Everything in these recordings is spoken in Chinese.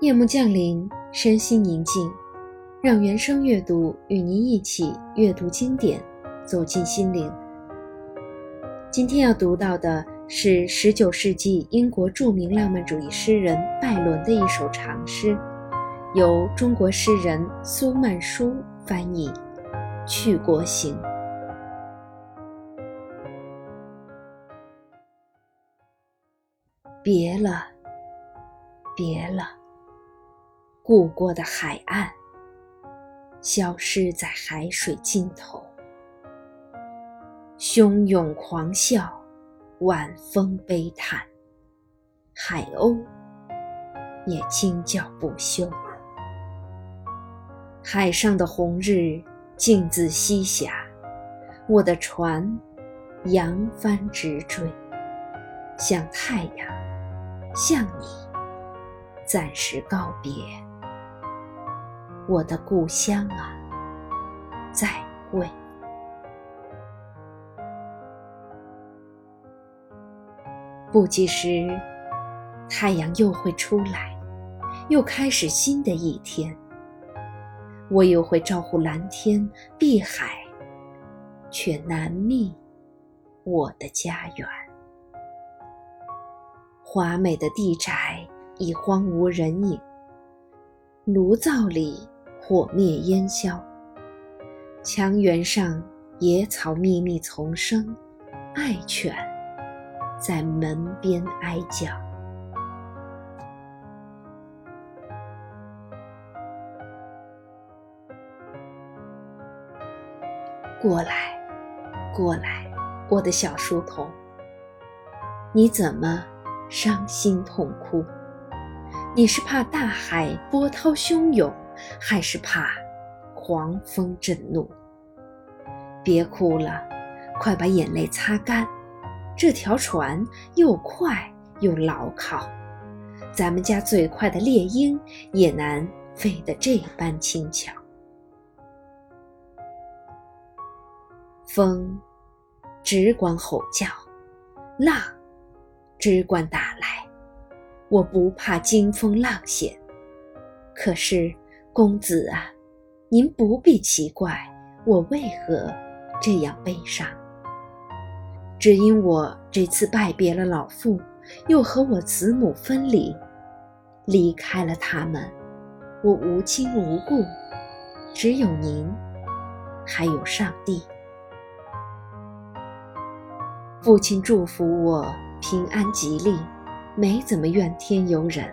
夜幕降临，身心宁静，让原声阅读与您一起阅读经典，走进心灵。今天要读到的是19世纪英国著名浪漫主义诗人拜伦的一首长诗，由中国诗人苏曼殊翻译，《去国行》。别了，别了。故过的海岸，消失在海水尽头。汹涌狂啸，晚风悲叹，海鸥也惊叫不休。海上的红日镜自西霞，我的船扬帆直追，向太阳，向你暂时告别。我的故乡啊，再会。不及时，太阳又会出来，又开始新的一天。我又会招呼蓝天碧海，却难觅我的家园。华美的地宅已荒无人影，炉灶里。火灭烟消，墙垣上野草密密丛生，爱犬在门边哀叫。过来，过来，我的小书童，你怎么伤心痛哭？你是怕大海波涛汹涌？还是怕狂风震怒。别哭了，快把眼泪擦干。这条船又快又牢靠，咱们家最快的猎鹰也难飞得这般轻巧。风只管吼叫，浪只管打来，我不怕惊风浪险。可是。公子啊，您不必奇怪我为何这样悲伤，只因我这次拜别了老父，又和我子母分离，离开了他们，我无亲无故，只有您，还有上帝。父亲祝福我平安吉利，没怎么怨天尤人。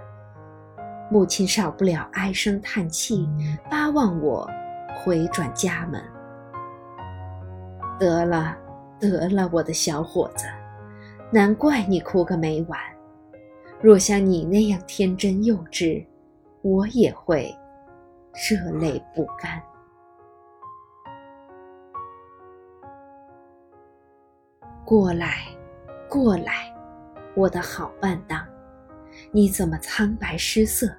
母亲少不了唉声叹气，巴望我回转家门。得了，得了，我的小伙子，难怪你哭个没完。若像你那样天真幼稚，我也会热泪不干。过来，过来，我的好伴当。你怎么苍白失色？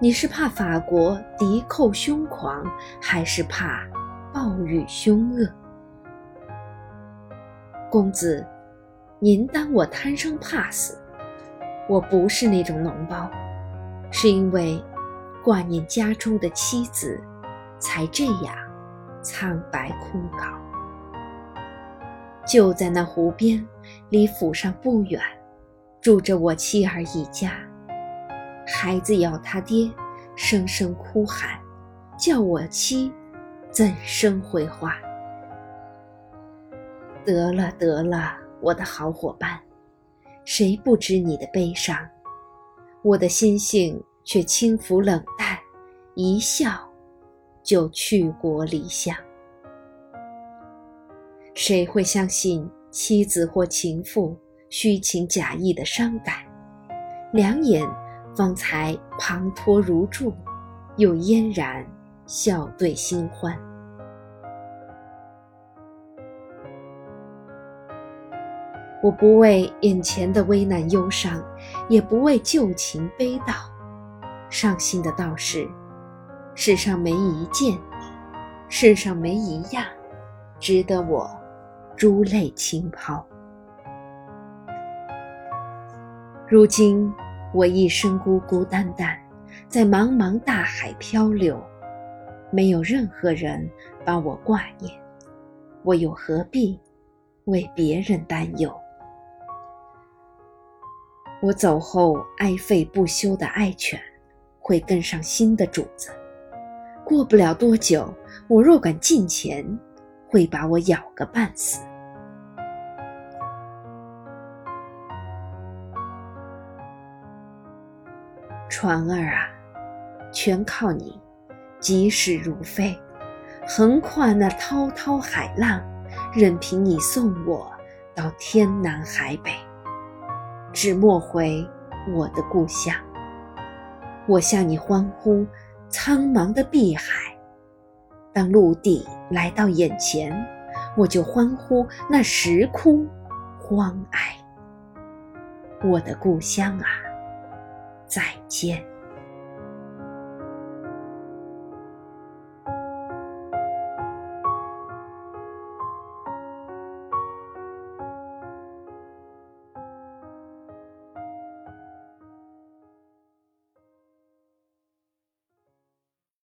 你是怕法国敌寇凶狂，还是怕暴雨凶恶？公子，您当我贪生怕死？我不是那种脓包，是因为挂念家中的妻子，才这样苍白枯槁。就在那湖边，离府上不远。住着我妻儿一家，孩子要他爹，声声哭喊，叫我妻怎生回话？得了得了，我的好伙伴，谁不知你的悲伤？我的心性却轻浮冷淡，一笑就去国离乡。谁会相信妻子或情妇？虚情假意的伤感，两眼方才滂沱如注，又嫣然笑对新欢。我不为眼前的危难忧伤，也不为旧情悲悼。伤心的倒是，世上没一件，世上没一样，值得我珠泪倾抛。如今我一生孤孤单单，在茫茫大海漂流，没有任何人把我挂念，我又何必为别人担忧？我走后，爱吠不休的爱犬会跟上新的主子。过不了多久，我若敢近前，会把我咬个半死。船儿啊，全靠你，疾驶如飞，横跨那滔滔海浪，任凭你送我到天南海北。只莫回我的故乡。我向你欢呼，苍茫的碧海；当陆地来到眼前，我就欢呼那石窟荒哀。我的故乡啊，再见。